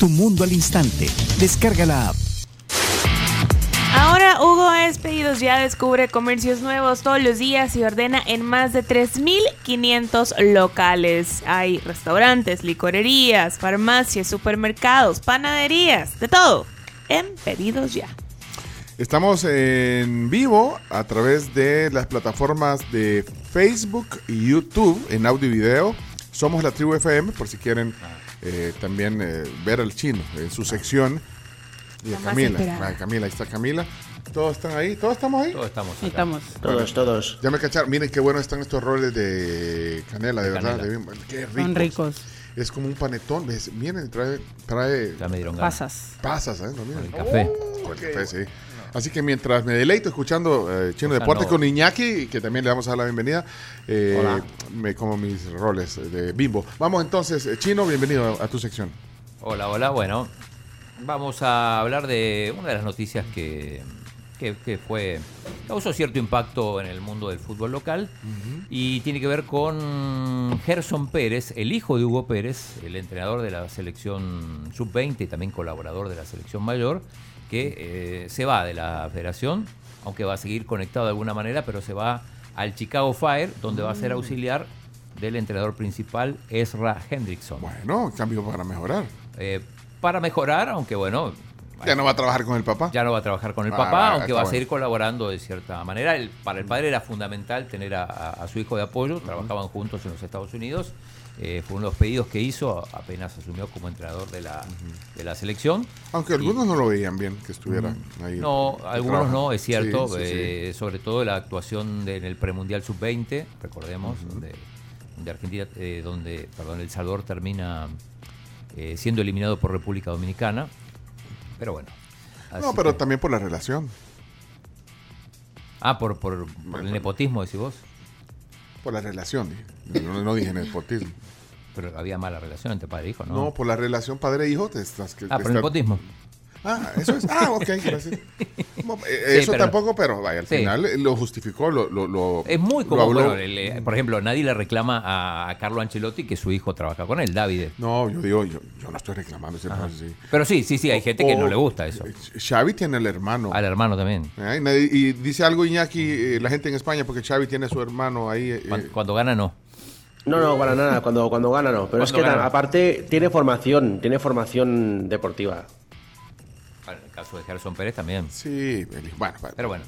Tu mundo al instante. Descarga la app. Ahora Hugo es Pedidos Ya descubre comercios nuevos todos los días y ordena en más de 3.500 locales. Hay restaurantes, licorerías, farmacias, supermercados, panaderías, de todo en Pedidos Ya. Estamos en vivo a través de las plataformas de Facebook y YouTube en audio y video. Somos la tribu FM, por si quieren eh, también eh, ver al chino en su sección. Y a Camila. Ah, Camila, ahí está Camila. ¿Todos están ahí? ¿Todos estamos ahí? Todos estamos acá. Estamos. Todos, todos. Ya me cacharon. Miren qué buenos están estos roles de canela, de verdad. canela. de- qué ricos. Son ricos. Es como un panetón. ¿ves? Miren, trae, trae Ya me dieron. Pasas. pasas, ¿eh? ¿No? Miren. El café. Con el café, sí. Así que mientras me deleito escuchando eh, Chino O sea, Deporte no. con Iñaki, que también le vamos a dar la bienvenida, eh, me como mis roles de bimbo. Vamos entonces, eh, Chino, bienvenido a, a tu sección. Hola, hola. Bueno, vamos a hablar de una de las noticias que, que, que fue causó cierto impacto en el mundo del fútbol local y tiene que ver con Gerson Pérez, el hijo de Hugo Pérez, el entrenador de la selección sub-20 y también colaborador de la selección mayor, que eh, se va de la federación, aunque va a seguir conectado de alguna manera, pero se va al Chicago Fire, donde va a ser auxiliar del entrenador principal, Ezra Hendrickson. Bueno, cambio para mejorar. Eh, para mejorar, aunque bueno, Ya no va a trabajar con el papá. ya no va a trabajar con el Ah, papá, ah, aunque va a bueno. seguir colaborando de cierta manera. El- para el padre era fundamental tener a, a- a su hijo de apoyo, trabajaban juntos en los Estados Unidos. Eh, fue uno de los pedidos que hizo apenas asumió como entrenador de la, de la selección. Aunque algunos no lo veían bien que estuviera ahí. No, algunos trabajo. no, es cierto. Sí, sí, sí. eh, Sobre todo la actuación de- en el premundial sub-20, recordemos, donde, donde Argentina, eh, donde, perdón, El Salvador termina eh, siendo eliminado por República Dominicana. Pero bueno. No, pero que- también por la relación. Ah, por, por, por el nepotismo, decís vos. Por la relación, dije. No, no dije nepotismo. Pero había mala relación entre padre e hijo, ¿no? No, por la relación padre-hijo. te estás- que- ah, por el está- nepotismo. Ah, eso es. Ah, ok, gracias. Eh, Sí, eso pero- tampoco, pero vaya, al Sí. final eh, lo justificó, lo, lo, lo- Es muy bueno, eh, por ejemplo, nadie le reclama a, a Carlo Ancelotti que su hijo trabaja con él, David. No, yo digo, yo, yo no estoy reclamando ese proceso, sí. Pero sí, sí, sí, hay gente que O- no le gusta eso. eh, Xavi tiene el hermano. Al hermano también. Eh, y nadie- Y dice algo Iñaki, eh, la gente en España, porque Xavi tiene a su hermano ahí. eh, Cuando, cuando gana, no. No, no, para nada, cuando, cuando gana no. Pero es que gana. aparte tiene formación, tiene formación deportiva. En el caso de Gerson Pérez también. Sí, bueno. Pero bueno,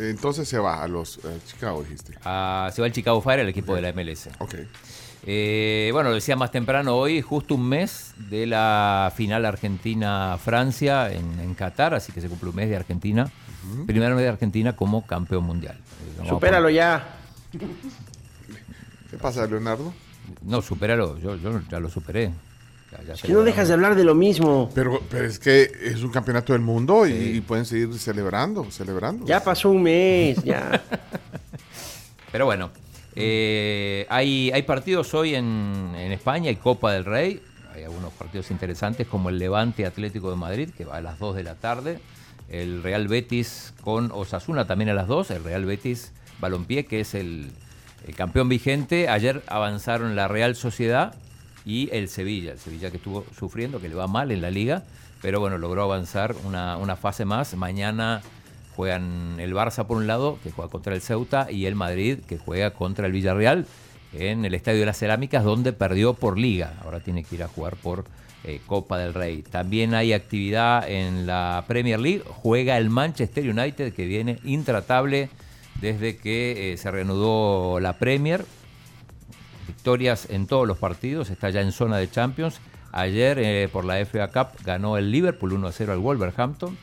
Entonces se va a los eh, Chicago, dijiste. ah, se va el Chicago Fire, el equipo de la MLS. Ok. Eh, bueno, lo decía más temprano hoy, justo un mes de la final Argentina-Francia en, en Qatar, así que se cumple un mes de Argentina. Primer mes de Argentina como campeón mundial. Eh, vamos a Supéralo ya. ¿Qué pasa, Leonardo? No, supéralo, yo, yo ya lo superé. Ya- ya Que no dejas de hablar de lo mismo. Pero, pero es que es un campeonato del mundo y, y pueden seguir celebrando, celebrando. Ya pasó un mes, ya. Pero bueno, eh, hay, hay partidos hoy en, en España, hay Copa del Rey, hay algunos partidos interesantes como el Levante Atlético de Madrid, que va a las 2 de la tarde, el Real Betis con Osasuna también a las 2, el Real Betis Balompié, que es el, el campeón vigente, ayer avanzaron la Real Sociedad y el Sevilla, el Sevilla que estuvo sufriendo, que le va mal en la liga, pero bueno, logró avanzar una, una fase más, mañana juegan el Barça por un lado, que juega contra el Ceuta, y el Madrid, que juega contra el Villarreal en el Estadio de las Cerámicas, donde perdió por liga. Ahora tiene que ir a jugar por eh, Copa del Rey. También hay actividad en la Premier League. Juega el Manchester United, que viene intratable desde que eh, se reanudó la Premier. Victorias en todos los partidos, está ya en zona de Champions. Ayer eh, por la FA Cup ganó el Liverpool 1-0 al Wolverhampton.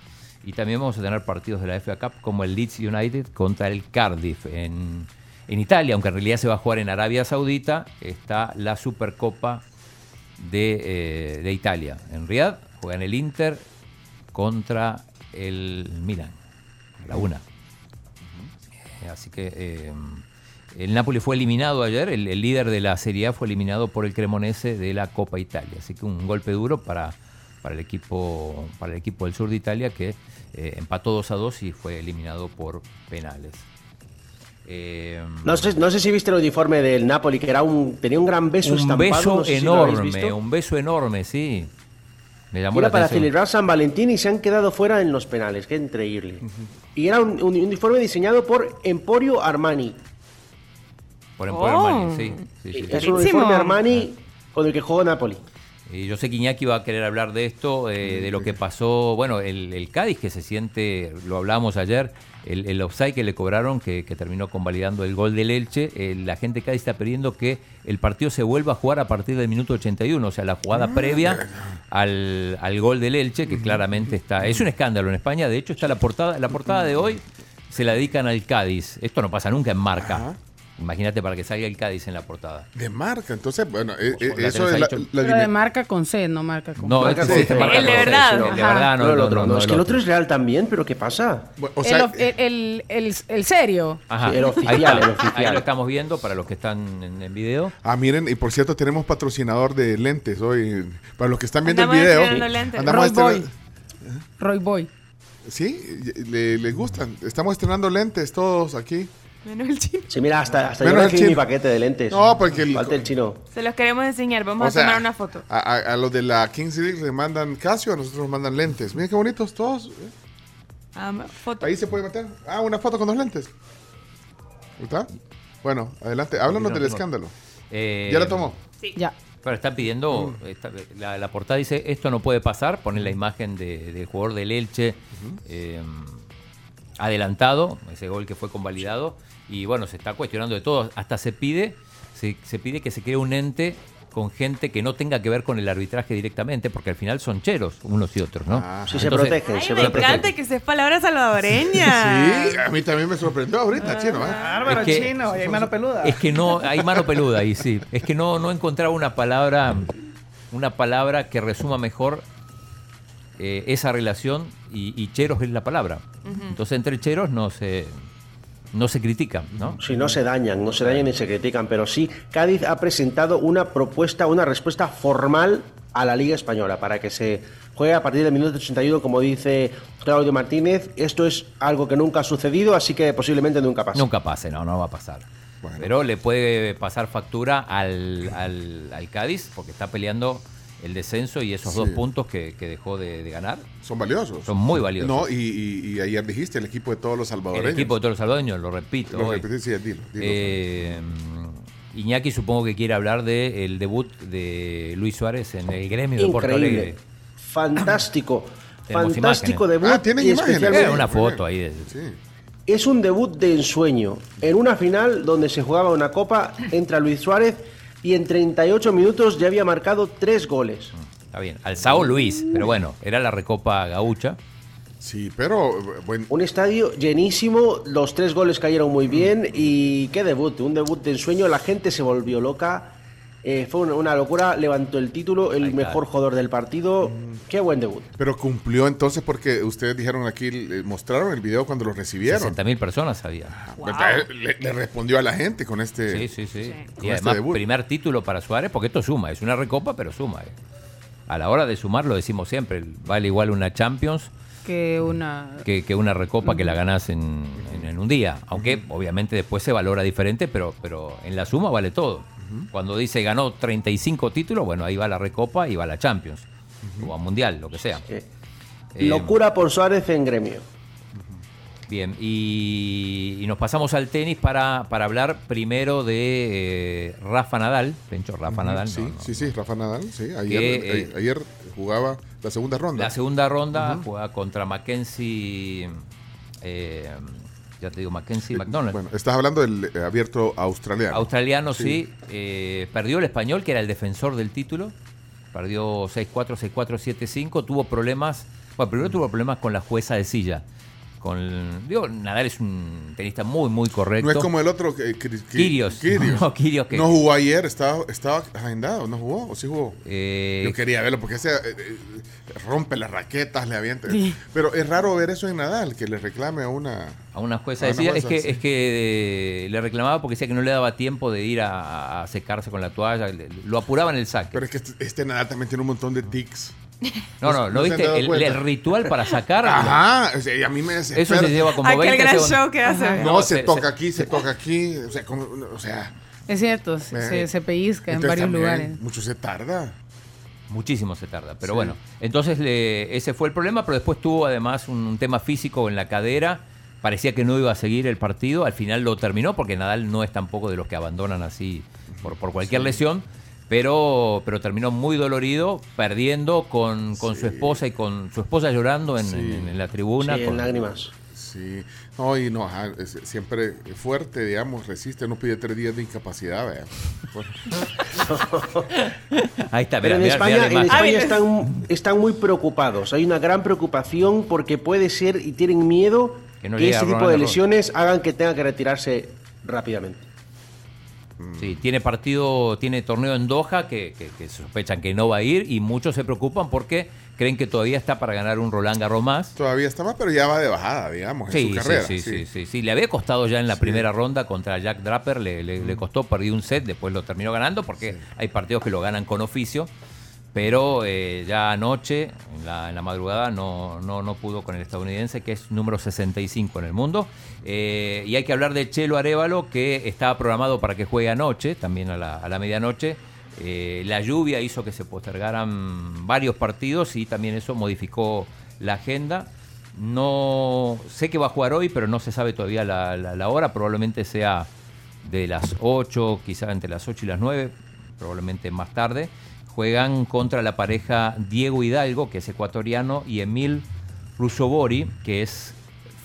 Y también vamos a tener partidos de la FA Cup como el Leeds United contra el Cardiff en, en Italia, aunque en realidad se va a jugar en Arabia Saudita. Está la Supercopa de, eh, de Italia. En Riyadh juegan el Inter contra el Milan, a la una. Así que eh, el Napoli fue eliminado ayer, el, el líder de la Serie A fue eliminado por el Cremonese de la Copa Italia. Así que un golpe duro para, para, el, equipo, para el equipo del sur de Italia que eh, empató 2 a 2 y fue eliminado por penales. Eh, No sé, no sé si viste el uniforme del Napoli, que era un, tenía un gran beso un estampado. beso no sé si lo habéis enorme, un beso enorme, sí. Me llamó Era la para atención. celebrar San Valentín y se han quedado fuera en los penales, qué increíble. Y era un, un uniforme diseñado por Emporio Armani. Por Emporio Oh. Armani, sí, sí, sí, sí. Es un uniforme Armani con el que jugó Napoli. Y yo sé que Iñaki va a querer hablar de esto, eh, de lo que pasó, bueno, el, el Cádiz que se siente, lo hablábamos ayer, el, el offside que le cobraron, que, que terminó convalidando el gol del Elche, eh, la gente de Cádiz está pidiendo que el partido se vuelva a jugar a partir del minuto 81, o sea, la jugada previa al, al gol del Elche, que claramente está, es un escándalo en España, de hecho está la portada, la portada de hoy se la dedican al Cádiz, esto no pasa nunca en marca. Imagínate para que salga el Cádiz en la portada. De marca, entonces, bueno, eh, eh, eso es la, la Pero de marca con C, no marca con No, Marca con C. marca El de con C, verdad. El de verdad, no, No, el no, otro, no, no, no, es que el otro es real también, pero ¿qué pasa? bueno, o el, sea, el, el, el- el serio. Ajá. Sí, el oficial, está. el oficial. Ahí lo estamos viendo para los que están en el video. Ah, miren, y por cierto, tenemos patrocinador de lentes hoy. Para los que están viendo Andamos el video. lentes. andamos Roy estrena- Roy Boy. Sí, le, les gustan. Estamos estrenando lentes todos aquí. Menos el chino. Sí, mira, hasta, hasta Menos yo el recibí mi chino. paquete de lentes. No, porque el- Falta el chino. Se los queremos enseñar. Vamos O a sea, tomar una foto. A, a- a los de la Kings League le mandan Casio, a nosotros nos mandan lentes. Miren qué bonitos todos. ¿eh? Ah, foto. Ahí se puede meter. Ah, una foto con dos lentes. ¿Está? Bueno, adelante. Háblanos no, del no. escándalo. Eh, ¿Ya la tomó? Ya. Pero están pidiendo, la, la portada dice, esto no puede pasar, ponen la imagen de- del jugador del Elche eh, adelantado, ese gol que fue convalidado, y bueno, se está cuestionando de todo, hasta se pide, se, se pide que se cree un ente con gente que no tenga que ver con el arbitraje directamente, porque al final son cheros unos y otros, ¿no? Ah. Sí, se protegen, Ay, se me protegen. encanta que seas palabra salvadoreña. Sí, a mí también me sorprendió ahorita, chino. ¿eh? Bárbaro, Es que- chino, y hay mano peluda. Es que no, hay mano peluda ahí, sí. Es que no, no encontraba una palabra, una palabra que resuma mejor eh, esa relación y, y cheros es la palabra. Entonces entre cheros no se, no se critican, ¿no? Sí, no se dañan, no se dañan ni se critican, pero sí, Cádiz ha presentado una propuesta, una respuesta formal a la Liga Española para que se juegue a partir del minuto 81, como dice Claudio Martínez. Esto es algo que nunca ha sucedido, así que posiblemente nunca pase. Nunca pase, no, no va a pasar. Bueno. Pero le puede pasar factura al, al, al Cádiz porque está peleando el descenso y esos Sí. dos puntos que, que dejó de, de ganar. Son valiosos. Son muy valiosos. No, y, y- y ayer dijiste el equipo de todos los El salvadoreños. equipo de todos los salvadoreños, lo repito. Lo hoy. repetí, sí, dilo, dilo. Eh, Iñaki supongo que quiere hablar del debut de Luis Suárez en el gremio de Porto Increíble. Alegre. Fantástico. Fantástico imágenes. debut. Ah, ¿tienen y imágenes? Eh, una foto ahí. de- Sí. Es un debut de ensueño en una final donde se jugaba una copa entre Luis Suárez y en 38 minutos ya había marcado tres goles. Está bien. Alzao Luis, pero bueno, era la recopa gaucha. Sí, pero eh, buen, Un estadio llenísimo, los tres goles cayeron muy bien y qué debut, un debut de ensueño, la gente se volvió loca, eh, fue una, una locura, levantó el título, el mejor jugador del partido, qué buen debut. pero cumplió entonces porque ustedes dijeron aquí, eh, mostraron el video cuando lo recibieron. 60 mil personas había. Entonces, Le, le respondió a la gente con este. Sí, sí, sí. Y este además, debut. primer título para Suárez, porque esto suma. Es una recopa, pero suma. eh. A la hora de sumar, lo decimos siempre, vale igual una Champions Que una. que, que una recopa que la en, en- en un día. Aunque obviamente después se valora diferente, pero, pero en la suma vale todo. Cuando dice ganó 35 títulos, bueno, ahí va la recopa y va la Champions. O a Mundial, lo que sea. Eh, Eh, Locura por Suárez en gremio. Bien, y, y nos pasamos al tenis para, para hablar primero de eh, Rafa Nadal. Pencho, Rafa Nadal. Sí, no, no. sí, sí, Rafa Nadal. Sí, ayer, Que, eh, ayer jugaba la segunda ronda. La segunda ronda juega contra Mackenzie. eh, ya te digo, Mackenzie McDonald. Bueno, estás hablando del eh, abierto australiano. Australiano, sí. Sí. eh, perdió el español, que era el defensor del título. Perdió 6-4, 6-4, 7-5. Tuvo problemas. Bueno, primero tuvo problemas con la jueza de silla. Con digo, Nadal es un tenista muy, muy correcto. No es como el otro que, que- que- Kyrgios. Kyrgios. No, Kyrgios que- No jugó ayer, estaba, estaba agendado, no jugó, o sí jugó. Eh, Yo quería verlo porque ese eh, eh, rompe las raquetas, le avienta. Sí. Pero es raro ver eso en Nadal, que le reclame a una. a una jueza A una decía, jueza, es que, es que eh, le reclamaba porque decía que no le daba tiempo de ir a, a secarse con la toalla, lo apuraba en el saque. Pero es que este, este Nadal también tiene un montón de tics. No, no, no ¿no se han viste? El, ritual para sacar. Ajá, a mí me Eso desespera. se lleva como Aquel 20 gran segundos. show que hace. No, No, se, se- toca aquí, se toca aquí, o sea, como- o sea Es cierto, se, se- se pellizca en varios lugares. Mucho se tarda. Muchísimo se tarda, pero Sí. bueno. Entonces le- ese fue el problema, pero después tuvo además un, un tema físico en la cadera. Parecía que no iba a seguir el partido, al final lo terminó porque Nadal no es tampoco de los que abandonan así por, por cualquier lesión, pero, pero terminó muy dolorido, perdiendo con, con su esposa y con su esposa llorando en, Sí. en- en la tribuna. Sí, en con- lágrimas. Sí, no, y no, ajá, es- siempre fuerte, digamos, resiste, no pide tres días de incapacidad, vea. Ahí está, Pero mira, en mira, España, mira en. España están, están muy preocupados. Hay una gran preocupación porque puede ser y tienen miedo Que que, no a este tipo de lesiones hagan que tenga que retirarse rápidamente. Sí, tiene partido, tiene torneo en Doha que, que- que sospechan que no va a ir y muchos se preocupan porque creen que todavía está para ganar un Roland Garros más. Todavía está más, pero ya va de bajada, digamos, en Sí, su sí, carrera. sí, sí, sí, sí. Le había costado ya en la primera ronda contra Jack Draper, le, le- le costó, perdió un set, después lo terminó ganando porque hay partidos que lo ganan con oficio, pero eh, ya anoche, en la, madrugada, no, no, no pudo con el estadounidense, que es número 65 en el mundo. Eh, y hay que hablar de Chelo Arevalo, que estaba programado para que juegue anoche, también a la, a la medianoche. Eh, la lluvia hizo que se postergaran varios partidos y también eso modificó la agenda. No sé que va a jugar hoy, pero no se sabe todavía la- la hora. Probablemente sea de las 8, quizá entre las 8 y las 9, probablemente más tarde. Juegan contra la pareja Diego Hidalgo, que es ecuatoriano, y Emil Rusobori, que es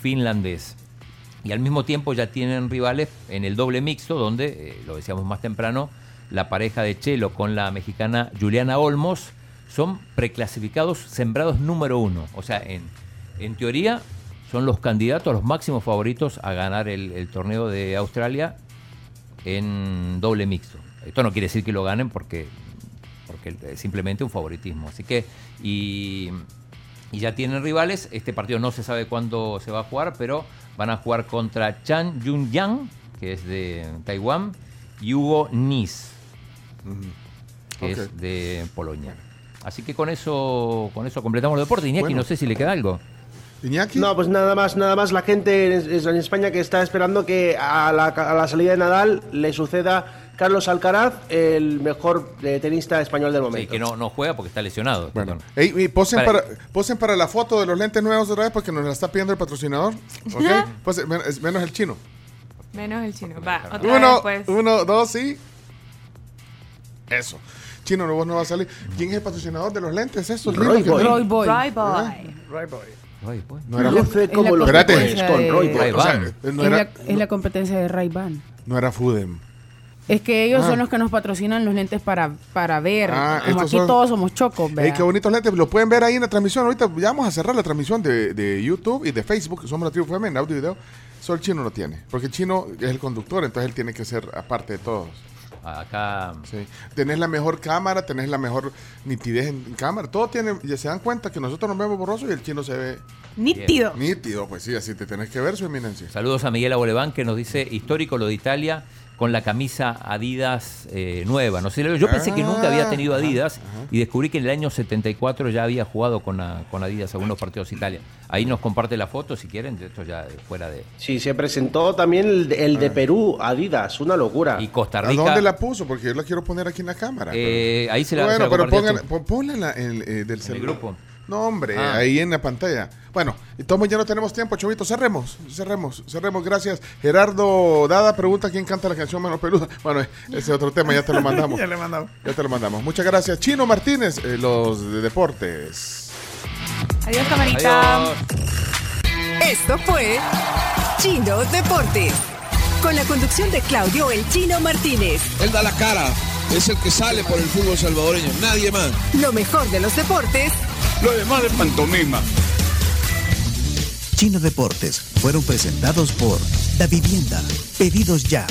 finlandés. Y al mismo tiempo ya tienen rivales en el doble mixto, donde, eh, lo decíamos más temprano, la pareja de Chelo con la mexicana Juliana Olmos son preclasificados sembrados número uno. O sea, en, en teoría son los candidatos, los máximos favoritos a ganar el, el torneo de Australia en doble mixto. Esto no quiere decir que lo ganen porque, porque es simplemente un favoritismo. Así que, y, y ya tienen rivales. Este partido no se sabe cuándo se va a jugar, pero van a jugar contra Chan Yun Yang, que es de Taiwán, y Hugo Nis, que es de Polonia. Así que con eso, con eso completamos el deporte. Iñaki, Bueno. no sé si le queda algo. Iñaki, No, pues nada más, nada más la gente en, en España que está esperando que a la, a la salida de Nadal le suceda Carlos Alcaraz, el mejor eh, tenista español del Sí, momento. que no, no juega porque está lesionado. Bueno, posen, Para- para, posen para la foto de los lentes nuevos otra vez porque nos la está pidiendo el patrocinador. Pues, men- es menos el chino. Menos el chino. Va, otra Uno, vez, pues. uno, dos y. Eso. Chino, no, vos no va a salir. ¿Quién es el patrocinador de los lentes? Eso, Roy Boy. Roy Boy. Roy Boy. No era, como los Espérate. Con Roy Boy. O sea, es, era, la, es la competencia de Ray Ban. no era Fudem. Es que ellos Ah. son los que nos patrocinan los lentes para, para ver. Ah, Como aquí son- todos somos chocos, Ey, ¿verdad? qué bonitos lentes. Lo pueden ver ahí en la transmisión. Ahorita ya vamos a cerrar la transmisión de, de YouTube y de Facebook. Somos la tribu FM en audio y video. Solo el chino no tiene. Porque el chino es el conductor, entonces él tiene que ser aparte de todos. Acá Sí. Tenés la mejor cámara, tenés la mejor nitidez en cámara. Todo tiene, ya se dan cuenta que nosotros nos vemos borrosos y el chino se ve Nítido. nítido. Pues sí, así te tenés que ver, su eminencia. Saludos a Miguel Aboleván que nos dice histórico lo de Italia con la camisa Adidas eh, nueva. No sé, yo pensé que nunca había tenido Adidas y descubrí que en el año 74 ya había jugado con, a- con Adidas algunos partidos Italia. Ahí nos comparte la foto si quieren, de esto ya fuera de... Sí, se presentó también el, de- el de Perú, Adidas, una locura. Y Costa ¿A Rica... dónde la puso? Porque yo la quiero poner aquí en la cámara. Eh, pero- ahí se la- Bueno, se la pero pongan, ponla en en- eh, del celular. grupo. No, hombre, Ah. ahí en la pantalla. Bueno, y todos ya no tenemos tiempo, Chovito. Cerremos, cerremos, cerremos. Gracias. Gerardo Dada pregunta quién canta la canción Mano Peluda. Bueno, ese es otro tema, ya te lo mandamos. Ya le he mandado. Ya te lo mandamos. Muchas gracias. Chino Martínez, eh, los de deportes. Adiós, camarita. Adiós. Esto fue Chino Deportes. Con la conducción de Claudio El Chino Martínez. Él da la cara, es el que sale por el fútbol salvadoreño, nadie más. Lo mejor de los deportes Lo demás de pantomima. Chino Deportes fueron presentados por Da Vivienda. Pedidos ya.